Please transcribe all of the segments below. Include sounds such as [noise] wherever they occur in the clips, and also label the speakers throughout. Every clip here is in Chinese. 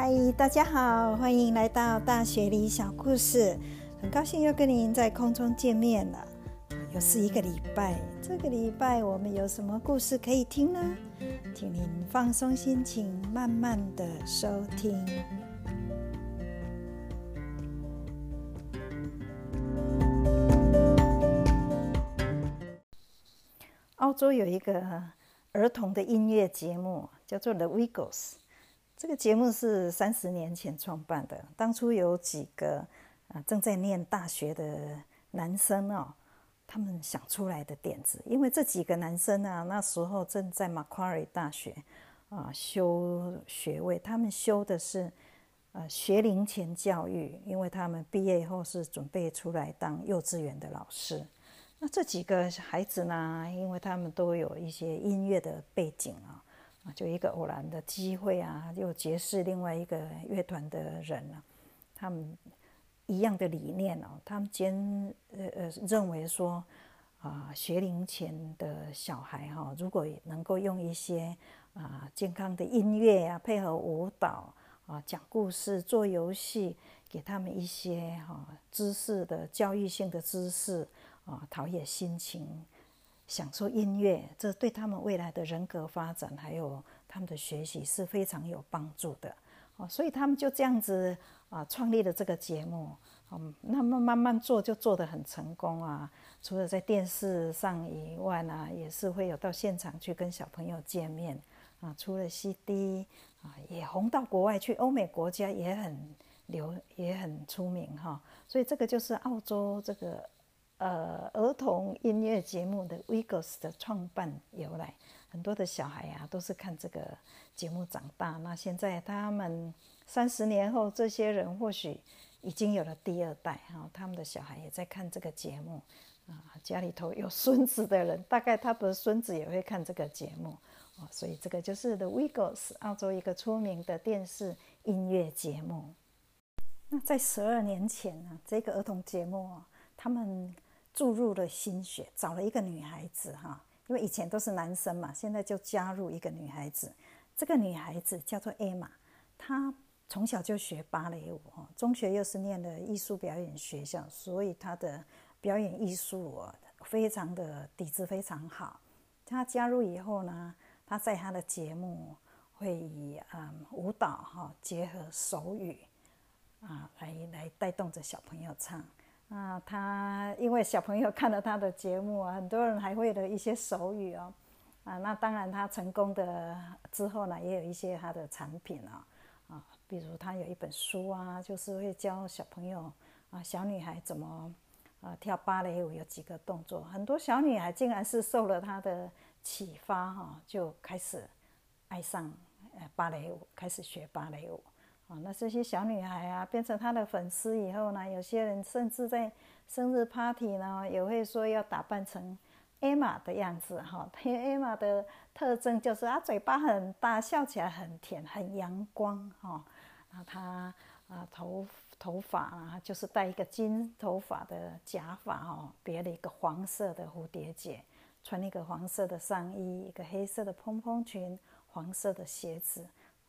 Speaker 1: 嗨，大家好，欢迎来到大学里小故事。很高兴又跟您在空中见面了，又是一个礼拜。这个礼拜我们有什么故事可以听呢？请您放松心情，慢慢的收听。澳洲有一个儿童的音乐节目，叫做《The Wiggles》。这个节目是三十年前创办的，当初有几个啊正在念大学的男生哦，他们想出来的点子。因为这几个男生啊，那时候正在 Macquarie 大学啊修学位，他们修的是呃学龄前教育，因为他们毕业以后是准备出来当幼稚园的老师。那这几个孩子呢？因为他们都有一些音乐的背景，啊，就一个偶然的机会啊，又结识另外一个乐团的人啊，他们一样的理念哦，他们坚呃呃认为说啊，学龄前的小孩哈，如果能够用一些啊健康的音乐啊，配合舞蹈啊，讲故事、做游戏，给他们一些哈知识的教育性的知识。啊，陶冶心情，享受音乐，这对他们未来的人格发展，还有他们的学习是非常有帮助的。哦，所以他们就这样子啊，创立了这个节目。嗯，那么慢慢做，就做得很成功啊。除了在电视上以外呢，也是会有到现场去跟小朋友见面啊。除了 CD 啊，也红到国外去，欧美国家也很流，也很出名哈。所以这个就是澳洲这个。呃，儿童音乐节目的 Wiggles 的创办由来，很多的小孩呀都是看这个节目长大。那现在他们三十年后，这些人或许已经有了第二代哈，他们的小孩也在看这个节目啊。家里头有孙子的人，大概他的孙子也会看这个节目哦。所以这个就是 The Wiggles，澳洲一个出名的电视音乐节目。那在十二年前呢，这个儿童节目啊，他们。注入了心血，找了一个女孩子哈，因为以前都是男生嘛，现在就加入一个女孩子。这个女孩子叫做艾玛，她从小就学芭蕾舞哈，中学又是念的艺术表演学校，所以她的表演艺术哦非常的底子非常好。她加入以后呢，她在她的节目会以嗯舞蹈哈结合手语啊来来带动着小朋友唱。啊，他因为小朋友看了他的节目啊，很多人还会了一些手语哦。啊，那当然他成功的之后呢，也有一些他的产品啊，啊，比如他有一本书啊，就是会教小朋友啊，小女孩怎么啊跳芭蕾舞，有几个动作，很多小女孩竟然是受了他的启发哈，就开始爱上呃芭蕾舞，开始学芭蕾舞。啊，那这些小女孩啊，变成他的粉丝以后呢，有些人甚至在生日 party 呢，也会说要打扮成 Emma 的样子哈。因为 Emma 的特征就是她嘴巴很大，笑起来很甜，很阳光哈。那她啊头头发啊，就是戴一个金头发的假发哦，别了一个黄色的蝴蝶结，穿一个黄色的上衣，一个黑色的蓬蓬裙，黄色的鞋子。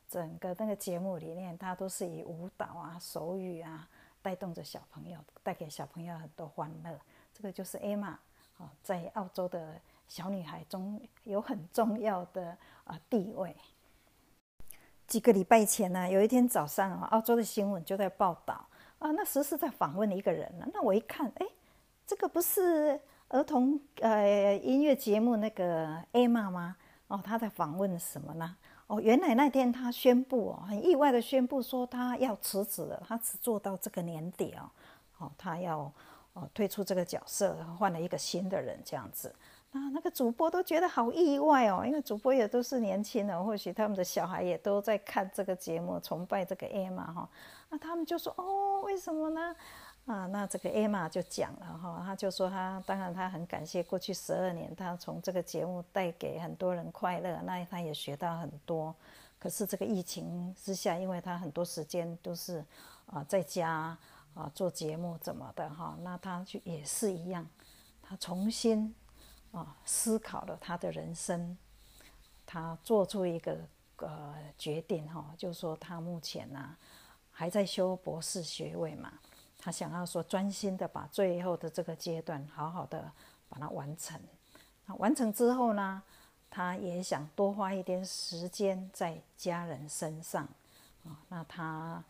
Speaker 1: 整个那个节目里面，它都是以舞蹈啊、手语啊，带动着小朋友，带给小朋友很多欢乐。这个就是 Emma 啊，在澳洲的小女孩中有很重要的啊地位。几个礼拜前呢，有一天早上啊，澳洲的新闻就在报道啊，那时是在访问一个人呢。那我一看，哎，这个不是儿童呃音乐节目那个 Emma 吗？哦，他在访问什么呢？哦，原来那天他宣布哦，很意外的宣布说他要辞职了，他只做到这个年底哦，哦，他要哦退出这个角色，换了一个新的人这样子。那那个主播都觉得好意外哦，因为主播也都是年轻人，或许他们的小孩也都在看这个节目，崇拜这个 Emma 哈。那他们就说哦，为什么呢？啊，那这个 Emma 就讲了哈，他就说他当然他很感谢过去十二年，他从这个节目带给很多人快乐，那他也学到很多。可是这个疫情之下，因为他很多时间都是啊在家啊做节目怎么的哈，那他就也是一样，他重新啊思考了他的人生，他做出一个呃决定哈，就说他目前呢还在修博士学位嘛，他想要说专心的把最后的这个阶段好好的把它完成。那完成之后呢，他也想多花一点时间在家人身上啊。那他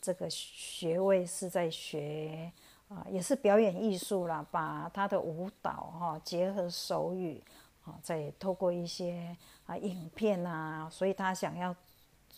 Speaker 1: 这个学位是在学啊，也是表演艺术啦，把他的舞蹈哈结合手语。啊再透过一些啊影片啊，所以他想要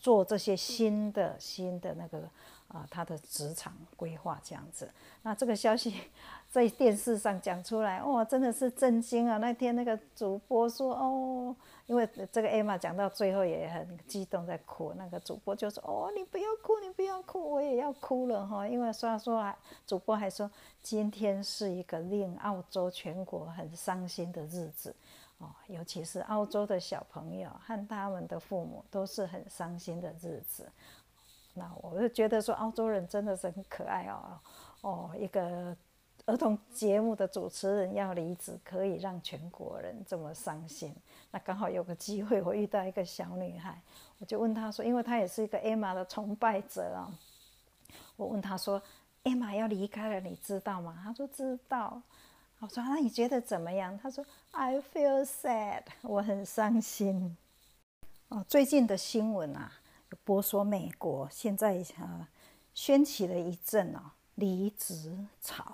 Speaker 1: 做这些新的新的那个啊他的职场规划这样子。那这个消息 [laughs] 在电视上讲出来，哇，真的是震惊啊！那天那个主播说，哦，因为这个艾玛讲到最后也很激动在哭，那个主播就说，哦，你不要哭，你不要哭，我也要哭了哈。因为虽然说啊，主播还说今天是一个令澳洲全国很伤心的日子。哦，尤其是澳洲的小朋友和他们的父母都是很伤心的日子。那我就觉得说，澳洲人真的是很可爱哦。哦，一个儿童节目的主持人要离职，可以让全国人这么伤心。那刚好有个机会，我遇到一个小女孩，我就问她说，因为她也是一个艾玛的崇拜者啊。我问她说，艾玛要离开了，你知道吗？她说知道。我说：“那你觉得怎么样？”他说：“I feel sad，[laughs] 我很伤心。”哦，最近的新闻啊，播说美国现在啊掀起了一阵哦离职潮。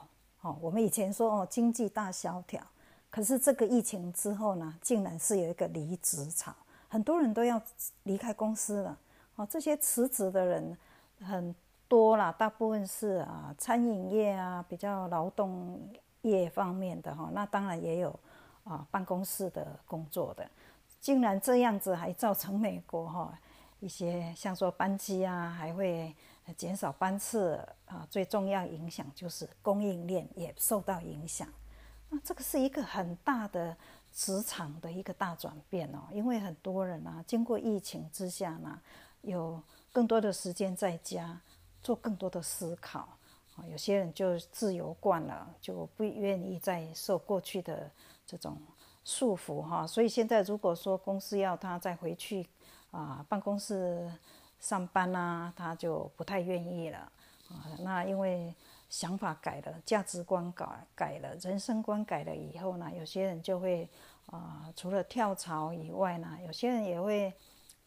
Speaker 1: 哦，我们以前说哦经济大萧条，可是这个疫情之后呢，竟然是有一个离职潮，很多人都要离开公司了。哦，这些辞职的人很多啦，大部分是啊餐饮业啊比较劳动。业方面的哈，那当然也有啊，办公室的工作的，竟然这样子还造成美国哈一些像说班机啊，还会减少班次啊，最重要影响就是供应链也受到影响。那这个是一个很大的职场的一个大转变哦，因为很多人啊，经过疫情之下呢，有更多的时间在家做更多的思考。啊，有些人就自由惯了，就不愿意再受过去的这种束缚哈。所以现在如果说公司要他再回去啊办公室上班呐，他就不太愿意了啊。那因为想法改了，价值观改改了，人生观改了以后呢，有些人就会啊，除了跳槽以外呢，有些人也会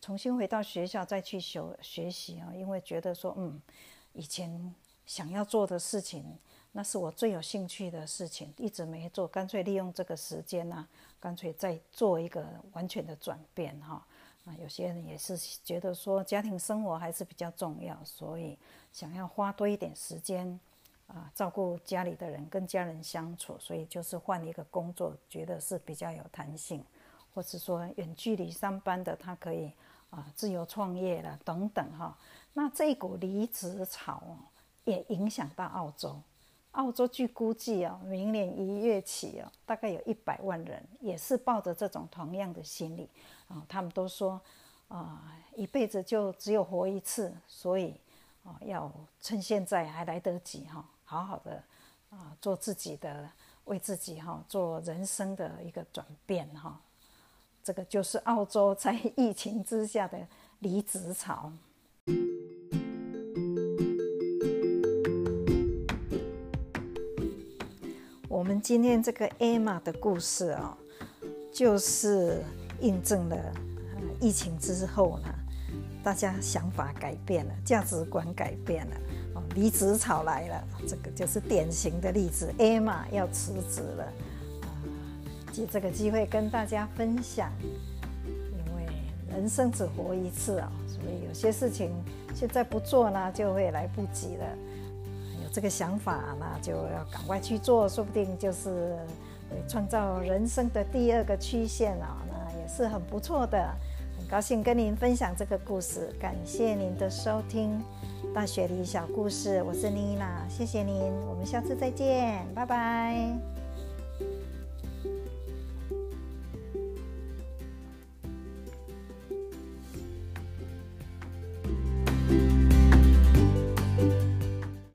Speaker 1: 重新回到学校再去学学习啊，因为觉得说嗯，以前。想要做的事情，那是我最有兴趣的事情，一直没做，干脆利用这个时间呢，干脆再做一个完全的转变哈。啊，有些人也是觉得说家庭生活还是比较重要，所以想要花多一点时间啊，照顾家里的人，跟家人相处，所以就是换一个工作，觉得是比较有弹性，或是说远距离上班的，他可以啊自由创业了等等哈。那这股离职潮。也影响到澳洲。澳洲据估计哦，明年一月起哦，大概有一百万人也是抱着这种同样的心理啊。他们都说啊，一辈子就只有活一次，所以啊，要趁现在还来得及哈，好好的啊，做自己的，为自己哈做人生的一个转变哈。这个就是澳洲在疫情之下的离职潮。我们今天这个艾玛的故事哦，就是印证了疫情之后呢，大家想法改变了，价值观改变了，哦，离职潮来了，这个就是典型的例子。艾玛要辞职了，啊，借这个机会跟大家分享，因为人生只活一次啊，所以有些事情现在不做呢，就会来不及了。这个想法，那就要赶快去做，说不定就是创造人生的第二个曲线啊，那也是很不错的。很高兴跟您分享这个故事，感谢您的收听《大学里小故事》，我是妮娜，谢谢您，我们下次再见，拜拜。